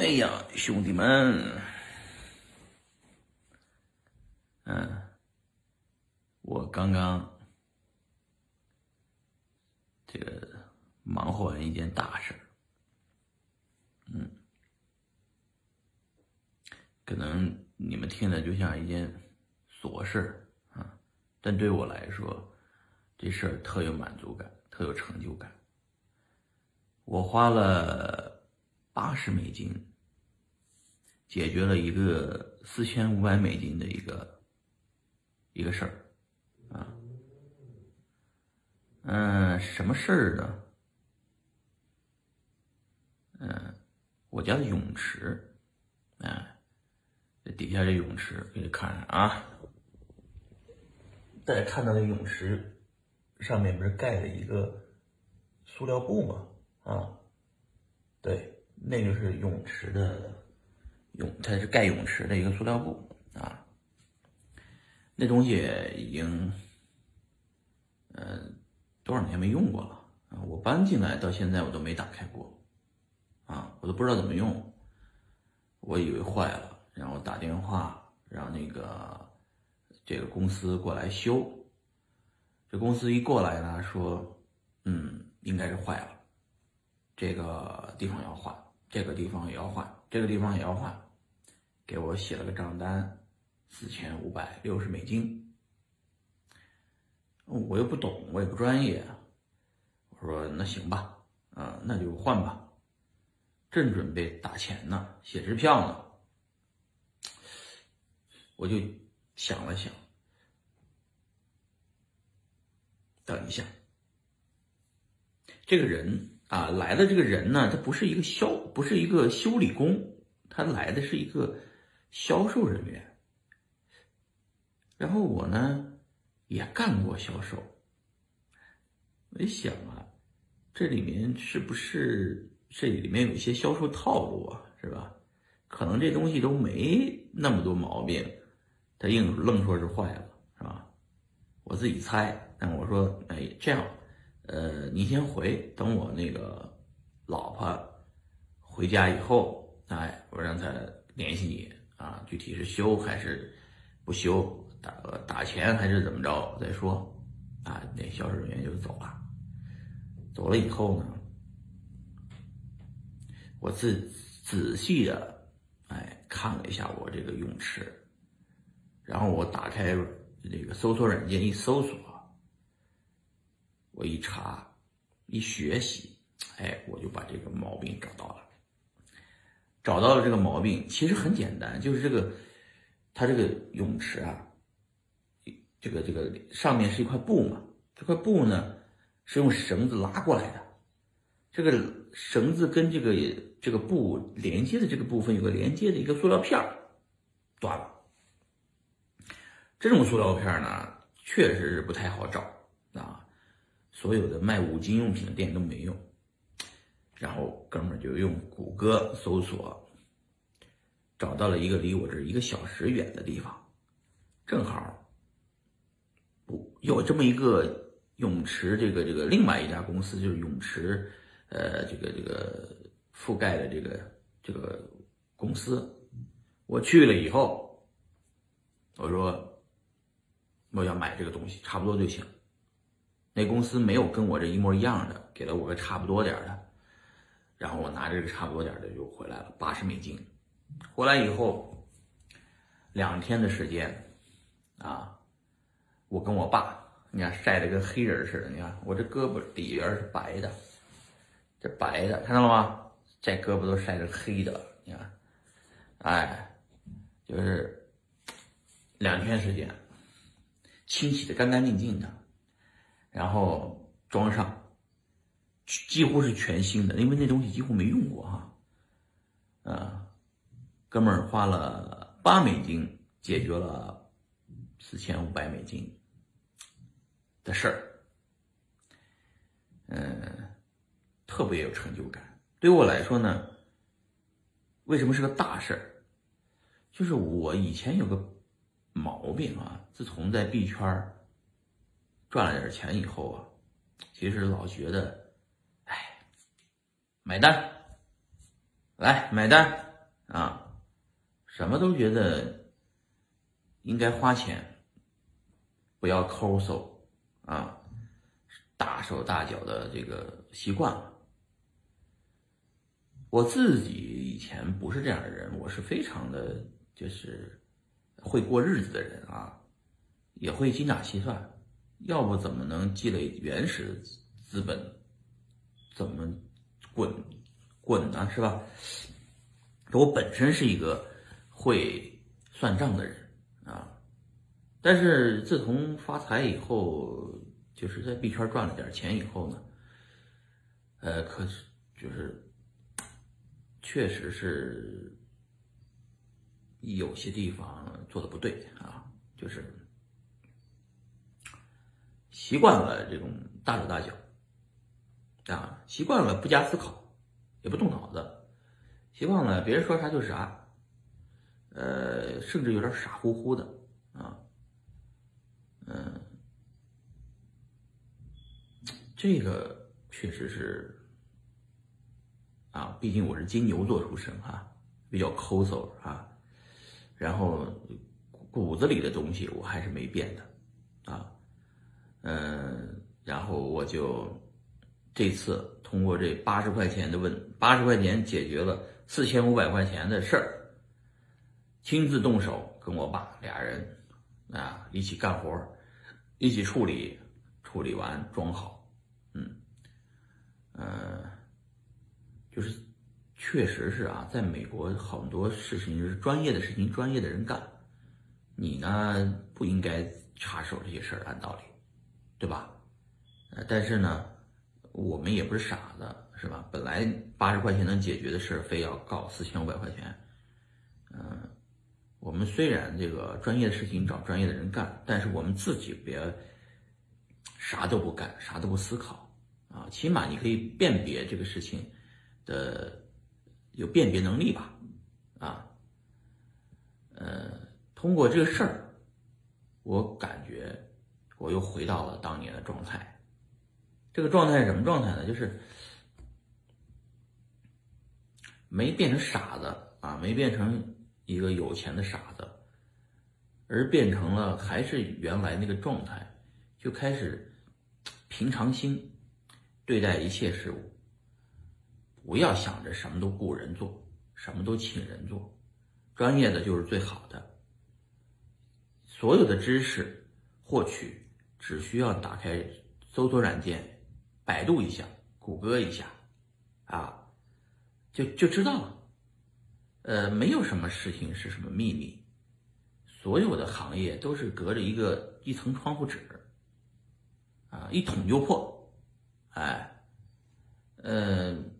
哎呀，兄弟们，嗯，我刚刚这个忙活完一件大事，嗯，可能你们听着就像一件琐事啊，但对我来说，这事儿特有满足感，特有成就感。我花了八十美金。解决了一个四千五百美金的一个一个事儿，啊，嗯，什么事儿呢？嗯，我家的泳池，哎，这底下这泳池给你看看啊，大家看到那泳池上面不是盖了一个塑料布吗？啊，对，那就是泳池的。泳，它是盖泳池的一个塑料布啊，那东西已经，嗯，多少年没用过了！我搬进来到现在我都没打开过，啊，我都不知道怎么用，我以为坏了，然后打电话让那个这个公司过来修，这公司一过来呢，说，嗯，应该是坏了，这个地方要换，这个地方也要换，这个地方也要换。给我写了个账单，四千五百六十美金。我又不懂，我也不专业，我说那行吧，啊，那就换吧。正准备打钱呢，写支票呢，我就想了想，等一下，这个人啊来的这个人呢，他不是一个修，不是一个修理工，他来的是一个。销售人员，然后我呢也干过销售。我一想啊，这里面是不是这里面有一些销售套路啊？是吧？可能这东西都没那么多毛病，他硬愣说是坏了，是吧？我自己猜，但我说，哎，这样，呃，你先回，等我那个老婆回家以后，哎，我让她联系你。啊，具体是修还是不修，打打钱还是怎么着再说。啊，那销售人员就走了。走了以后呢，我仔仔细的哎看了一下我这个泳池，然后我打开这个搜索软件一搜索，我一查一学习，哎，我就把这个毛病找到了。找到了这个毛病，其实很简单，就是这个，它这个泳池啊，这个这个上面是一块布嘛，这块布呢是用绳子拉过来的，这个绳子跟这个这个布连接的这个部分有个连接的一个塑料片儿断了，这种塑料片呢确实是不太好找，所有的卖五金用品的店都没用。然后哥们儿就用谷歌搜索，找到了一个离我这一个小时远的地方，正好，有这么一个泳池，这个这个另外一家公司就是泳池，呃，这个这个覆盖的这个这个公司，我去了以后，我说我要买这个东西，差不多就行。那公司没有跟我这一模一样的，给了我个差不多点的。然后我拿这个差不多点的就回来了，八十美金。回来以后，两天的时间，啊，我跟我爸，你看晒得跟黑人似的。你看我这胳膊底边是白的，这白的看到了吗？这胳膊都晒成黑的。你看，哎，就是两天时间，清洗的干干净净的，然后装上。几乎是全新的，因为那东西几乎没用过哈。啊，哥们儿花了八美金解决了四千五百美金的事儿，嗯，特别有成就感。对我来说呢，为什么是个大事儿？就是我以前有个毛病啊，自从在币圈赚了点钱以后啊，其实老觉得。哎买单，来买单，啊，什么都觉得应该花钱，不要抠搜啊，大手大脚的这个习惯了。我自己以前不是这样的人，我是非常的，就是会过日子的人啊，也会精打细算，要不怎么能积累原始资本？怎么滚滚呢？是吧？我本身是一个会算账的人啊，但是自从发财以后，就是在币圈赚了点钱以后呢，呃，可是就是。确实是有些地方做的不对啊，就是习惯了这种大手大脚啊，习惯了不加思考，也不动脑子，习惯了别人说啥就是啥，呃，甚至有点傻乎乎的啊，嗯，这个确实是。啊，毕竟我是金牛座出身哈，比较抠搜啊，然后骨子里的东西我还是没变的，啊，嗯，然后我就这次通过这八十块钱的问，八十块钱解决了四千五百块钱的事儿，亲自动手跟我爸俩人啊一起干活，一起处理，处理完装好，嗯，嗯。就是，确实是啊，在美国很多事情是专业的事情，专业的人干，你呢不应该插手这些事儿，按道理，对吧？呃，但是呢，我们也不是傻子，是吧？本来八十块钱能解决的事，非要告四千五百块钱，嗯，我们虽然这个专业的事情找专业的人干，但是我们自己别啥都不干，啥都不思考啊，起码你可以辨别这个事情。的有辨别能力吧，啊，呃，通过这个事儿，我感觉我又回到了当年的状态。这个状态是什么状态呢？就是没变成傻子啊，没变成一个有钱的傻子，而变成了还是原来那个状态，就开始平常心对待一切事物。不要想着什么都雇人做，什么都请人做，专业的就是最好的。所有的知识获取只需要打开搜索软件，百度一下，谷歌一下，啊，就就知道了。呃，没有什么事情是什么秘密，所有的行业都是隔着一个一层窗户纸，啊，一捅就破，哎，嗯。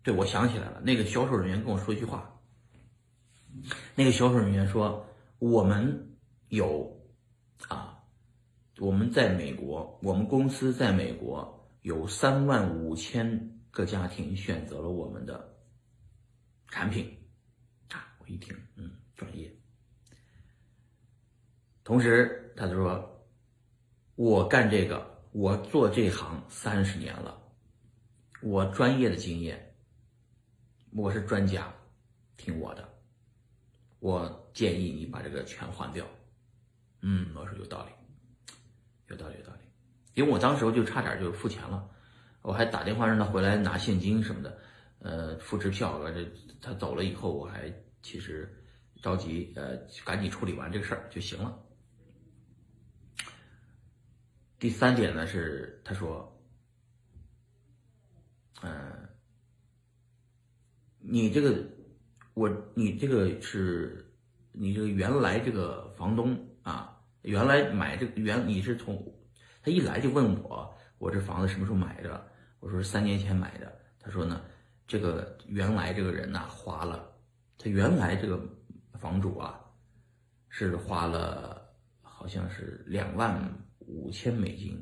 对，我想起来了，那个销售人员跟我说一句话。那个销售人员说：“我们有啊，我们在美国，我们公司在美国有三万五千个家庭选择了我们的产品。”啊，我一听，嗯，专业。同时，他就说：“我干这个，我做这行三十年了，我专业的经验。”我是专家，听我的。我建议你把这个全换掉。嗯，我说有道理，有道理，有道理。因为我当时就差点就付钱了，我还打电话让他回来拿现金什么的，呃，付支票。这他走了以后，我还其实着急，呃，赶紧处理完这个事儿就行了。第三点呢是，他说，嗯。你这个，我你这个是，你这个原来这个房东啊，原来买这个原你是从，他一来就问我，我这房子什么时候买的？我说是三年前买的。他说呢，这个原来这个人呐花了，他原来这个房主啊，是花了好像是两万五千美金，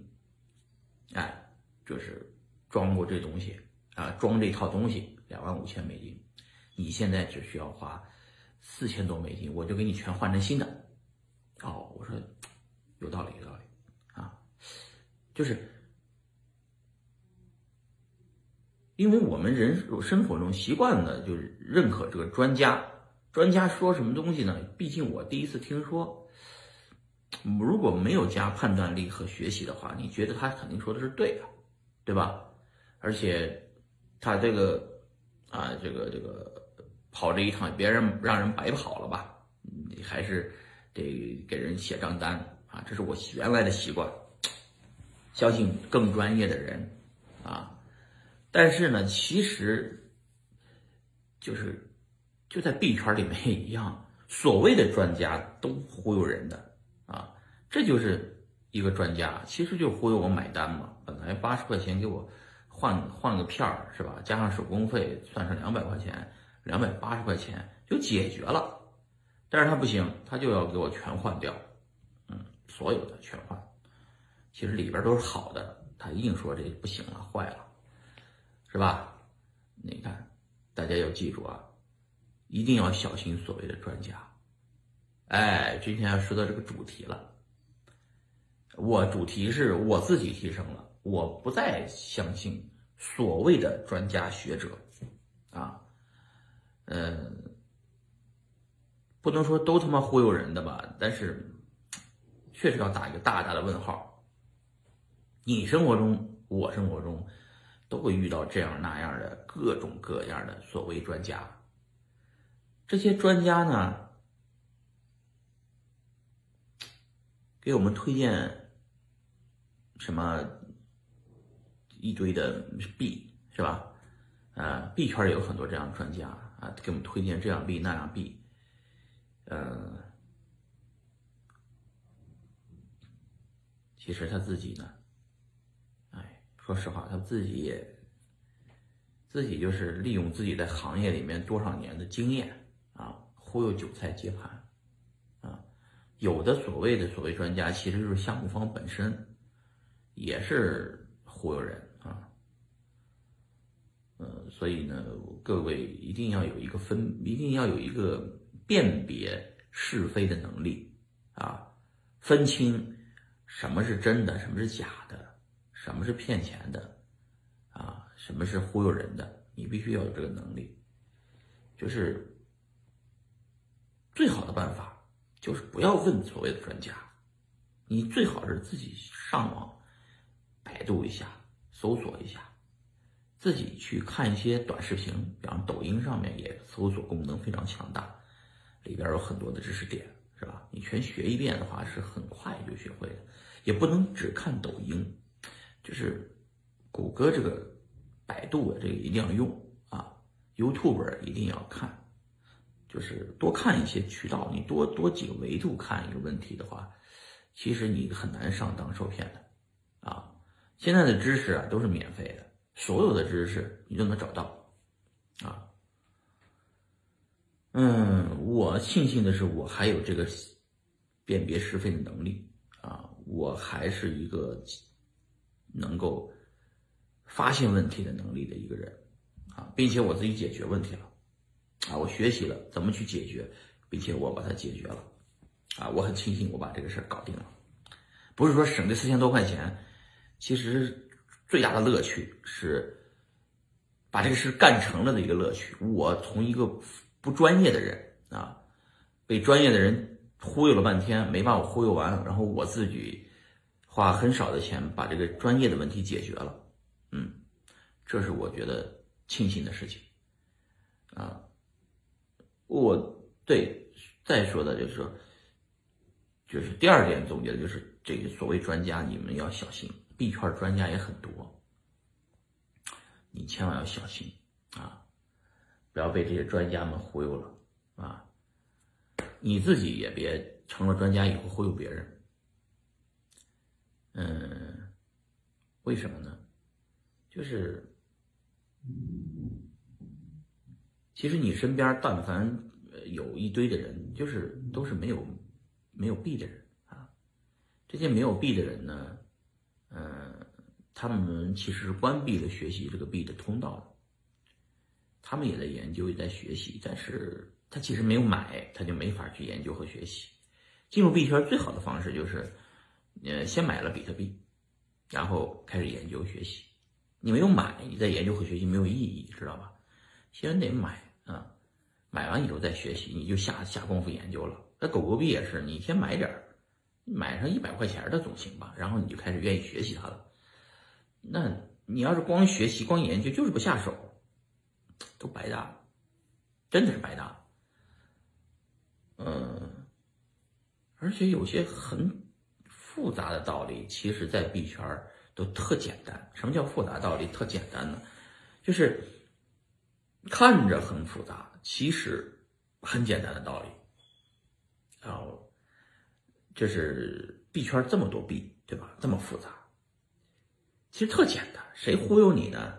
哎，就是装过这东西啊，装这套东西。两万五千美金，你现在只需要花四千多美金，我就给你全换成新的。哦，我说有道理，有道理啊，就是因为我们人生活中习惯的就是认可这个专家，专家说什么东西呢？毕竟我第一次听说，如果没有加判断力和学习的话，你觉得他肯定说的是对的，对吧？而且他这个啊，这个这个跑这一趟，别人让人白跑了吧？你还是得给人写账单啊，这是我原来的习惯。相信更专业的人啊，但是呢，其实就是就在币圈里面也一样，所谓的专家都忽悠人的啊，这就是一个专家，其实就忽悠我买单嘛。本来八十块钱给我换换个片儿是吧？加上手工费，算上两百块钱，两百八十块钱就解决了。但是他不行，他就要给我全换掉，嗯，所有的全换。其实里边都是好的，他硬说这不行了，坏了，是吧？你看，大家要记住啊，一定要小心所谓的专家。哎，今天要说到这个主题了，我主题是我自己提升了，我不再相信所谓的专家学者，啊，嗯，不能说都他妈忽悠人的吧，但是确实要打一个大大的问号。你生活中，我生活中，都会遇到这样那样的各种各样的所谓专家。这些专家呢，给我们推荐什么一堆的币，是吧？呃，币圈也有很多这样的专家啊，给我们推荐这样币那样币，呃，其实他自己呢？哎说实话，他自己也自己就是利用自己在行业里面多少年的经验啊，忽悠韭菜接盘啊。有的所谓的所谓专家，其实就是项目方本身也是忽悠人啊。呃，所以呢，各位一定要有一个分，一定要有一个辨别是非的能力啊，分清什么是真的，什么是假的。什么是骗钱的，啊？什么是忽悠人的？你必须要有这个能力。就是最好的办法，就是不要问所谓的专家，你最好是自己上网百度一下，搜索一下，自己去看一些短视频，比方抖音上面也搜索功能非常强大，里边有很多的知识点，是吧？你全学一遍的话，是很快就学会的。也不能只看抖音。就是谷歌这个、百度啊这个一定要用啊，YouTube 一定要看，就是多看一些渠道，你多多几个维度看一个问题的话，其实你很难上当受骗的啊。现在的知识啊都是免费的，所有的知识你都能找到啊。嗯，我庆幸的是我还有这个辨别是非的能力啊，我还是一个。能够发现问题的能力的一个人啊，并且我自己解决问题了啊，我学习了怎么去解决，并且我把它解决了啊，我很庆幸我把这个事儿搞定了。不是说省这四千多块钱，其实最大的乐趣是把这个事干成了的一个乐趣。我从一个不专业的人啊，被专业的人忽悠了半天，没把我忽悠完，然后我自己。花很少的钱把这个专业的问题解决了，嗯，这是我觉得庆幸的事情，啊，我对再说的就是说，就是第二点总结的就是这个所谓专家，你们要小心，币圈专家也很多，你千万要小心啊，不要被这些专家们忽悠了啊，你自己也别成了专家以后忽悠别人。嗯，为什么呢？就是，其实你身边但凡有一堆的人，就是都是没有没有币的人啊。这些没有币的人呢，嗯，他们其实是关闭了学习这个币的通道的。他们也在研究，也在学习，但是他其实没有买，他就没法去研究和学习。进入币圈最好的方式就是。呃，先买了比特币，然后开始研究学习。你没有买，你在研究和学习没有意义，知道吧？先得买啊，买完以后再学习，你就下下功夫研究了。那狗狗币也是，你先买点儿，买上一百块钱的总行吧，然后你就开始愿意学习它了。那你要是光学习、光研究，就是不下手，白搭，真的是白搭。嗯，而且有些很复杂的道理，其实在币圈都特简单。什么叫复杂道理特简单呢？就是看着很复杂，其实很简单的道理。然后，就是币圈这么多币，对吧？这么复杂，其实特简单。谁忽悠你呢？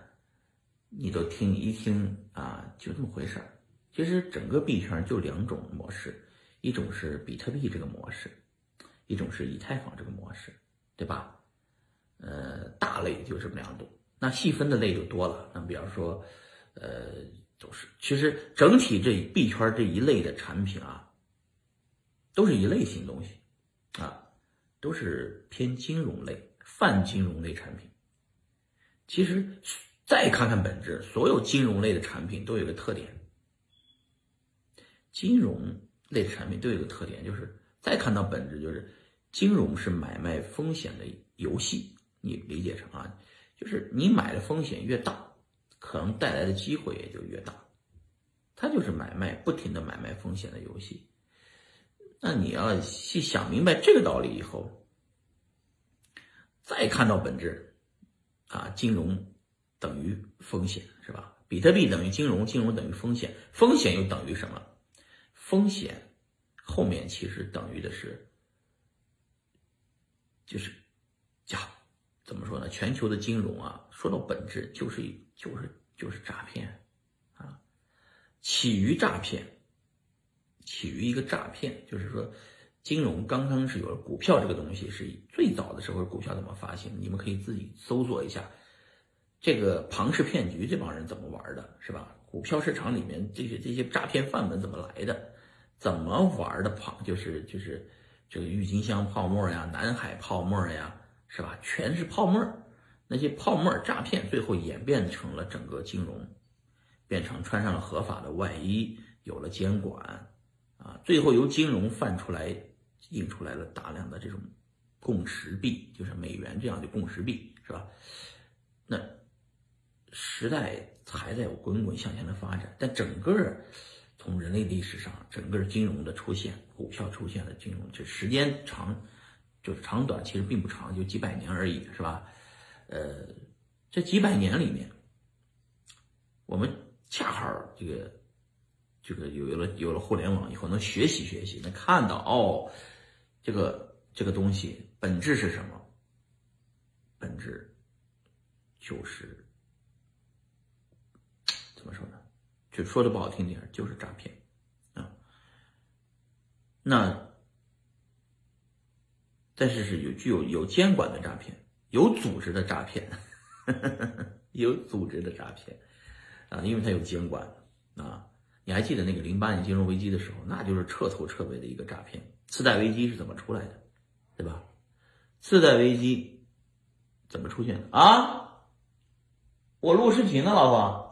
你都听一听啊，就这么回事儿。其实整个币圈就两种模式。一种是比特币这个模式，一种是以太坊这个模式，对吧？呃，大类就这么两种，那细分的类就多了。那比方说，呃，都是其实整体这币圈这一类的产品啊，都是一类型东西啊，都是偏金融类、泛金融类产品。其实再看看本质，所有金融类的产品都有个特点，金融。类的产品都有一个特点，就是再看到本质，就是金融是买卖风险的游戏。你理解成啊，就是你买的风险越大，可能带来的机会也就越大。它就是买卖，不停的买卖风险的游戏。那你要去想明白这个道理以后，再看到本质，啊，金融等于风险是吧？比特币等于金融，金融等于风险，风险又等于什么？风险后面其实等于的是，就是假，怎么说呢？全球的金融啊，说到本质就是就是就是诈骗啊，起于诈骗，起于一个诈骗，就是说金融刚刚是有了股票这个东西，是最早的时候股票怎么发行？你们可以自己搜索一下，这个庞氏骗局这帮人怎么玩的，是吧？股票市场里面这些这些诈骗范本怎么来的？怎么玩的庞就是就是这个郁金香泡沫呀，南海泡沫呀，是吧？全是泡沫，那些泡沫诈骗，最后演变成了整个金融，变成穿上了合法的外衣，有了监管，啊，最后由金融泛出来，印出来了大量的这种共识币，就是美元这样的共识币，是吧？那时代还在滚滚向前的发展，但整个。从人类历史上，整个金融的出现，股票出现的金融，这时间长，就是长短其实并不长，就几百年而已，是吧？呃，这几百年里面，我们恰好这个这个有了有了互联网以后，能学习学习，能看到哦，这个这个东西本质是什么？本质就是怎么说呢？就说的不好听点，就是诈骗啊。那但是是有具有有监管的诈骗，有组织的诈骗，有组织的诈骗啊，因为它有监管啊。你还记得那个零八年金融危机的时候，那就是彻头彻尾的一个诈骗。次贷危机是怎么出来的，对吧？次贷危机怎么出现的啊？我录视频呢，老婆。